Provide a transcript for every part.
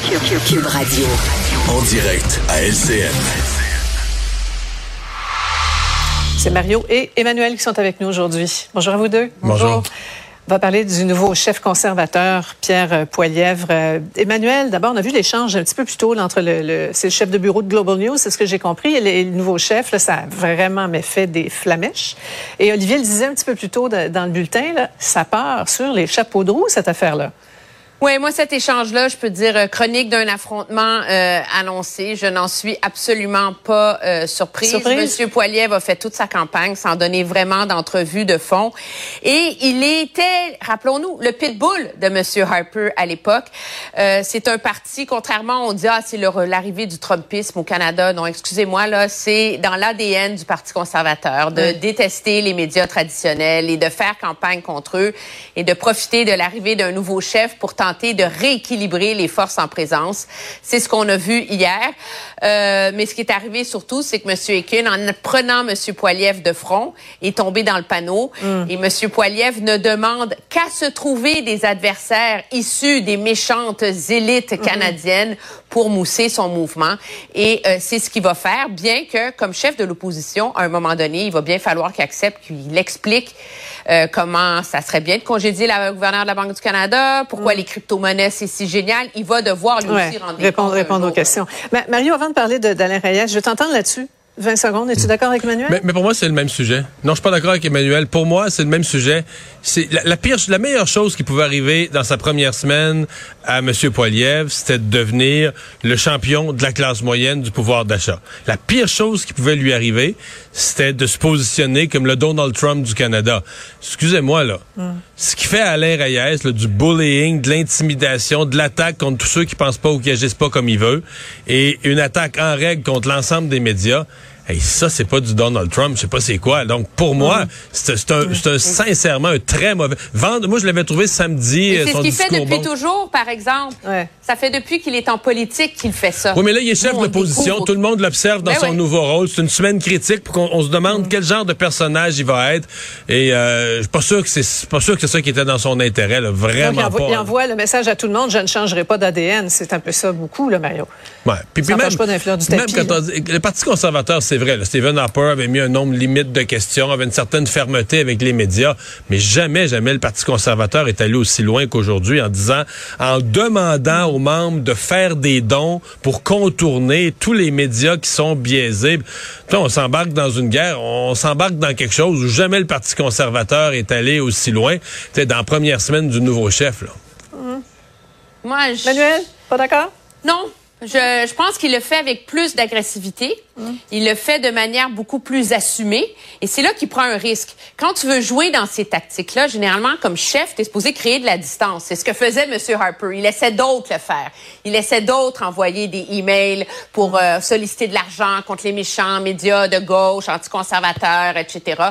Cube Radio. En direct à LCN. C'est Mario et Emmanuel qui sont avec nous aujourd'hui. Bonjour à vous deux. Bonjour. On va parler du nouveau chef conservateur, Pierre Poilièvre. Euh, Emmanuel, d'abord, on a vu l'échange un petit peu plus tôt entre le, c'est le chef de bureau de Global News, c'est ce que j'ai compris, et le, nouveau chef, là, ça a vraiment fait des flamèches. Et Olivier le disait un petit peu plus tôt dans le bulletin, là, ça part sur les chapeaux de roue, cette affaire-là. Oui, moi, cet échange-là, je peux dire euh, chronique d'un affrontement euh, annoncé. Je n'en suis absolument pas euh, surprise. Monsieur Poiliev a fait toute sa campagne sans donner vraiment d'entrevue de fond. Et il était, rappelons-nous, le pitbull de Monsieur Harper à l'époque. Euh, c'est un parti, contrairement, on dit, ah, c'est l'arrivée du Trumpisme au Canada. Non, excusez-moi, là, c'est dans l'ADN du Parti conservateur de détester les médias traditionnels et de faire campagne contre eux et de profiter de l'arrivée d'un nouveau chef pour tenter de rééquilibrer les forces en présence. C'est ce qu'on a vu hier. Euh, mais ce qui est arrivé surtout, c'est que M. Ekin, en prenant M. Poiliev de front, est tombé dans le panneau. Mm. Et M. Poiliev ne demande qu'à se trouver des adversaires issus des méchantes élites mm-hmm. canadiennes pour mousser son mouvement. Et euh, c'est ce qu'il va faire, bien que, comme chef de l'opposition, à un moment donné, il va bien falloir qu'il accepte, qu'il explique euh, comment ça serait bien de congédier la gouverneure de la Banque du Canada, pourquoi mm. les crypto-monnaies, c'est si génial? Il va devoir lui aussi rendre répondre, répondre aux questions. Mario, avant de parler d'Alain Reyes, je t'entends là-dessus. 20 secondes. Es-tu d'accord avec Emmanuel? Mais, pour moi, c'est le même sujet. Non, je suis pas d'accord avec Emmanuel. Pour moi, c'est le même sujet. C'est la, pire, la meilleure chose qui pouvait arriver dans sa première semaine à M. Poiliev, c'était de devenir le champion de la classe moyenne du pouvoir d'achat. La pire chose qui pouvait lui arriver, c'était de se positionner comme le Donald Trump du Canada. Excusez-moi, là. Hmm. Ce qui fait Alain Reyes, du bullying, de l'intimidation, de l'attaque contre tous ceux qui pensent pas ou qui agissent pas comme il veut, et une attaque en règle contre l'ensemble des médias, Hey, ça, c'est pas du Donald Trump, je sais pas c'est quoi. Donc, pour moi, c'est un, un, sincèrement un très mauvais. Vendre, moi, je l'avais trouvé samedi. C'est ce qu'il fait depuis toujours, par exemple. Ça fait depuis qu'il est en politique qu'il fait ça. Oui, mais là, il est chef de l'opposition. Tout le monde l'observe dans ben son nouveau rôle. C'est une semaine critique pour qu'on se demande mm. quel genre de personnage il va être. Et euh, je suis pas sûr que c'est pas sûr que c'est ça qui était dans son intérêt. Là. Vraiment il envoie, pas. Il envoie le message à tout le monde. Je ne changerai pas d'ADN. C'est un peu ça beaucoup, là, Mario. Ouais. Puis, ça même, pas d'influence du tapis. Même quand on dit, le Parti conservateur, c'est vrai. Là, Stephen Harper avait mis un nombre limite de questions, avait une certaine fermeté avec les médias, mais jamais, jamais le Parti conservateur est allé aussi loin qu'aujourd'hui en disant, en demandant aux membres de faire des dons pour contourner tous les médias qui sont biaisés. Là, on s'embarque dans une guerre, on s'embarque dans quelque chose où jamais le Parti conservateur est allé aussi loin. C'est dans la première semaine du nouveau chef. Là. Moi, je... Manuel, pas d'accord? Non, je, je, pense qu'il le fait avec plus d'agressivité. Mm. Il le fait de manière beaucoup plus assumée. Et c'est là qu'il prend un risque. Quand tu veux jouer dans ces tactiques-là, généralement, comme chef, tu es supposé créer de la distance. C'est ce que faisait M. Harper. Il laissait d'autres le faire. Il laissait d'autres envoyer des emails pour euh, solliciter de l'argent contre les méchants médias de gauche, anticonservateurs, etc.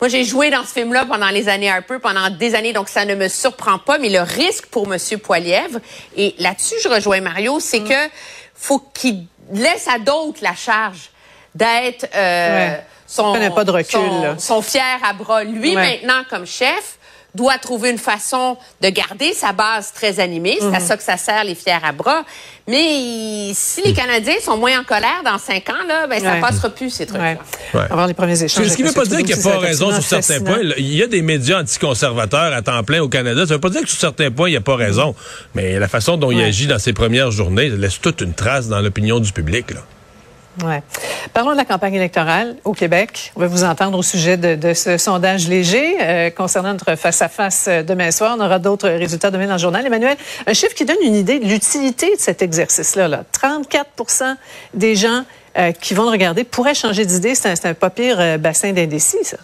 Moi, j'ai joué dans ce film-là pendant les années Harper, pendant des années, donc ça ne me surprend pas. Mais le risque pour Monsieur Poilièvre, et là-dessus, je rejoins Mario, c'est mm. que faut qu'il laisse à d'autres la charge d'être euh, son, pas de recul, son, fier à bras. Lui, maintenant, comme chef, doit trouver une façon de garder sa base très animée. C'est à mhm. ça que ça sert les fiers à bras. Mais si les Canadiens sont moins en colère dans cinq ans, là, ben, ça ne passera plus, ces trucs-là. Ouais. Avoir les premiers échanges. Ce qui ne veut pas dire qu'il n'y a pas raison sur certains points. Il y a des médias anticonservateurs à temps plein au Canada. Ça ne veut pas dire que sur certains points, il n'y a pas raison. Mais la façon dont il agit dans ses premières journées laisse toute une trace dans l'opinion du public. Là. Ouais. Parlons de la campagne électorale au Québec. On va vous entendre au sujet de, ce sondage léger euh, concernant notre face-à-face euh, demain soir. On aura d'autres résultats demain dans le journal. Emmanuel, un chiffre qui donne une idée de l'utilité de cet exercice-là. Là. 34% des gens euh, qui vont le regarder pourraient changer d'idée. C'est un, un, pas pire bassin d'indécis, ça.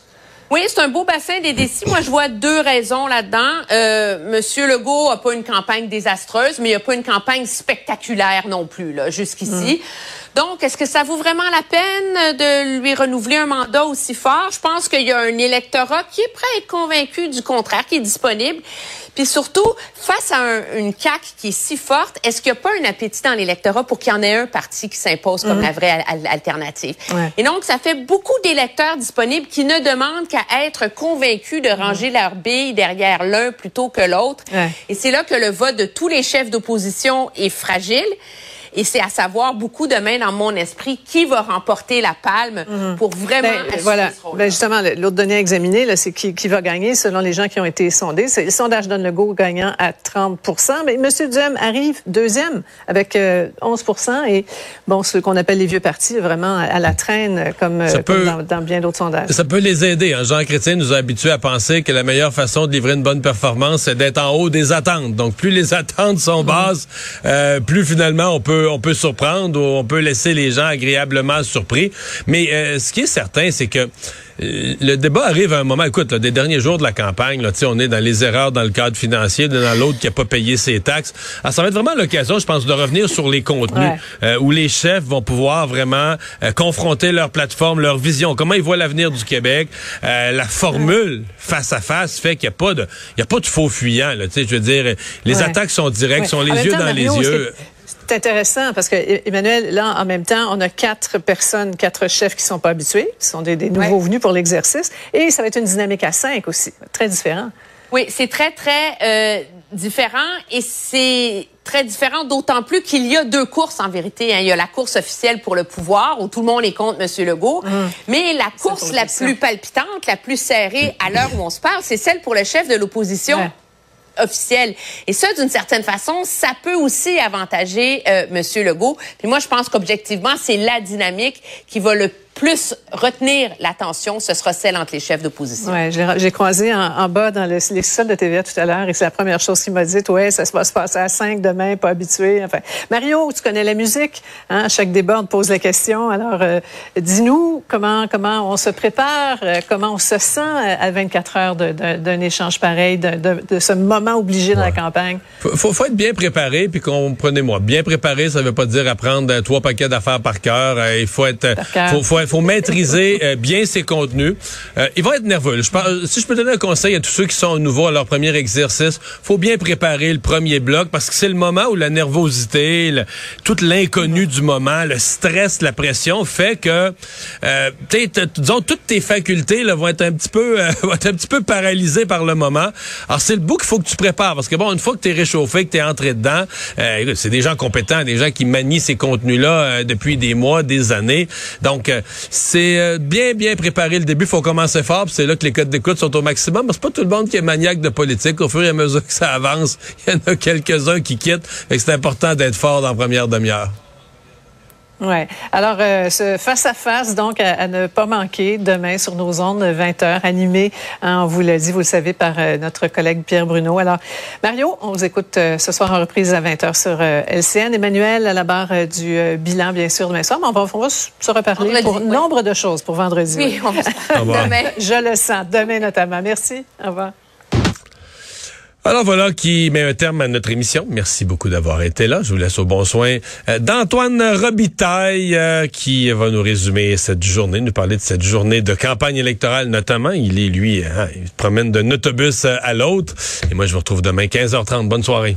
Oui, c'est un beau bassin des décis. Moi, je vois deux raisons là-dedans. Euh, Monsieur Legault a pas une campagne désastreuse, mais il a pas une campagne spectaculaire non plus là jusqu'ici. Mm. Donc, est-ce que ça vaut vraiment la peine de lui renouveler un mandat aussi fort? Je pense qu'il y a un électorat qui est prêt à être convaincu du contraire, qui est disponible. Puis surtout, face à une CAQ qui est si forte, est-ce qu'il n'y a pas un appétit dans l'électorat pour qu'il y en ait un parti qui s'impose comme mm. la vraie alternative? Et donc, ça fait beaucoup d'électeurs disponibles qui ne demandent qu'à être convaincus de ranger mm. leurs billes derrière l'un plutôt que l'autre. Et c'est là que le vote de tous les chefs d'opposition est fragile. Et c'est à savoir beaucoup demain dans mon esprit qui va remporter la palme mhm. pour vraiment ben, voilà. Ben justement, l'autre donnée à examiner, c'est qui, qui, va gagner selon les gens qui ont été sondés. Le sondage donne le go gagnant à 30% Mais M. Duhem arrive deuxième avec 11% euh, et bon, ce qu'on appelle les vieux partis, vraiment à la traîne comme, euh, dans, bien d'autres sondages. Ça peut les aider. Hein. Jean Chrétien nous a habitués à penser que la meilleure façon de livrer une bonne performance, c'est d'être en haut des attentes. Donc, plus les attentes sont basses, euh, plus finalement on peut on peut surprendre ou on peut laisser les gens agréablement surpris. Mais euh, ce qui est certain, c'est que euh, le débat arrive à un moment, écoute, des derniers jours de la campagne, là, on est dans les erreurs dans le cadre financier, dans l'autre qui a pas payé ses taxes. Alors, ça va être vraiment l'occasion, je pense, de revenir sur les contenus, euh, où les chefs vont pouvoir vraiment confronter leur plateforme, leur vision, comment ils voient l'avenir du Québec? la formule face à face fait qu'il n'y a pas de, il y a pas de faux fuyants. Là, je veux dire, les attaques sont directes, sont les yeux dans les yeux. C'est intéressant parce que Emmanuel, là, en même temps, on a quatre personnes, quatre chefs qui sont pas habitués, qui sont des, nouveaux venus pour l'exercice, et ça va être une dynamique à cinq aussi, très différent. Oui, c'est très très euh, différent et c'est très différent d'autant plus qu'il y a deux courses en vérité. Hein. Il y a la course officielle pour le pouvoir où tout le monde est contre M. Legault, hum. mais la course la plus palpitante, la plus serrée à l'heure où on se parle, c'est celle pour le chef de l'opposition officielle. Et ça, d'une certaine façon, ça peut aussi avantager euh, M. Legault. Puis moi, je pense qu'objectivement, c'est la dynamique qui va le plus retenir l'attention, ce sera celle entre les chefs d'opposition. Ouais, j'ai croisé en, bas dans le, les salles de TVA tout à l'heure et c'est la première chose qu'il m'a dit. Ouais, ça va se passer à 5 demain, pas habitué. Enfin, Mario, tu connais la musique. Hein? À chaque débat, on te pose la question. Alors, euh, dis-nous comment comment on se prépare, euh, comment on se sent à 24 heures d'un échange pareil, de, de, ce moment obligé dans la campagne. Faut, faut, être bien préparé, puis comprenez-moi, bien préparé, ça veut pas dire apprendre euh, trois paquets d'affaires par cœur. il faut être, faut, faut il faut maîtriser euh, bien ses contenus. Euh, il va être nerveux. Je si je peux donner un conseil à tous ceux qui sont nouveaux à leur premier exercice, faut bien préparer le premier bloc parce que c'est le moment où la nervosité, toute l'inconnu du moment, le stress, la pression fait que, euh, disons, toutes tes facultés là, vont être un petit peu, euh, vont être un petit peu paralysées par le moment. Alors c'est le bout qu'il faut que tu prépares parce que bon, une fois que tu es réchauffé, que tu es entré dedans, c'est des gens compétents, des gens qui manient ces contenus-là depuis des mois, des années. Donc c'est euh, bien, bien préparé le début. Faut commencer fort. C'est là que les codes d'écoute sont au maximum. C'est pas tout le monde qui est maniaque de politique. Au fur et à mesure que ça avance, il y en a quelques-uns qui quittent. C'est important d'être fort dans la première demi-heure. Ouais. Alors, euh, ce face-à-face, donc, à, ne pas manquer demain sur nos ondes, 20 h animé, hein, on vous l'a dit, vous le savez, par euh, notre collègue Pierre Bruno. Alors, Mario, on vous écoute euh, ce soir en reprise à 20 h sur LCN. Emmanuel, à la barre du bilan, bien sûr, demain soir. Mais on va, on va se reparler pour nombre de choses pour vendredi. Oui, on va demain. Je le sens. Demain, notamment. Merci. Au revoir. Alors voilà qui met un terme à notre émission. Merci beaucoup d'avoir été là. Je vous laisse au bon soin euh, d'Antoine Robitaille euh, qui va nous résumer cette journée, nous parler de cette journée de campagne électorale notamment. Il est lui, hein, il se promène d'un autobus à l'autre. Et moi je vous retrouve demain 15h30. Bonne soirée.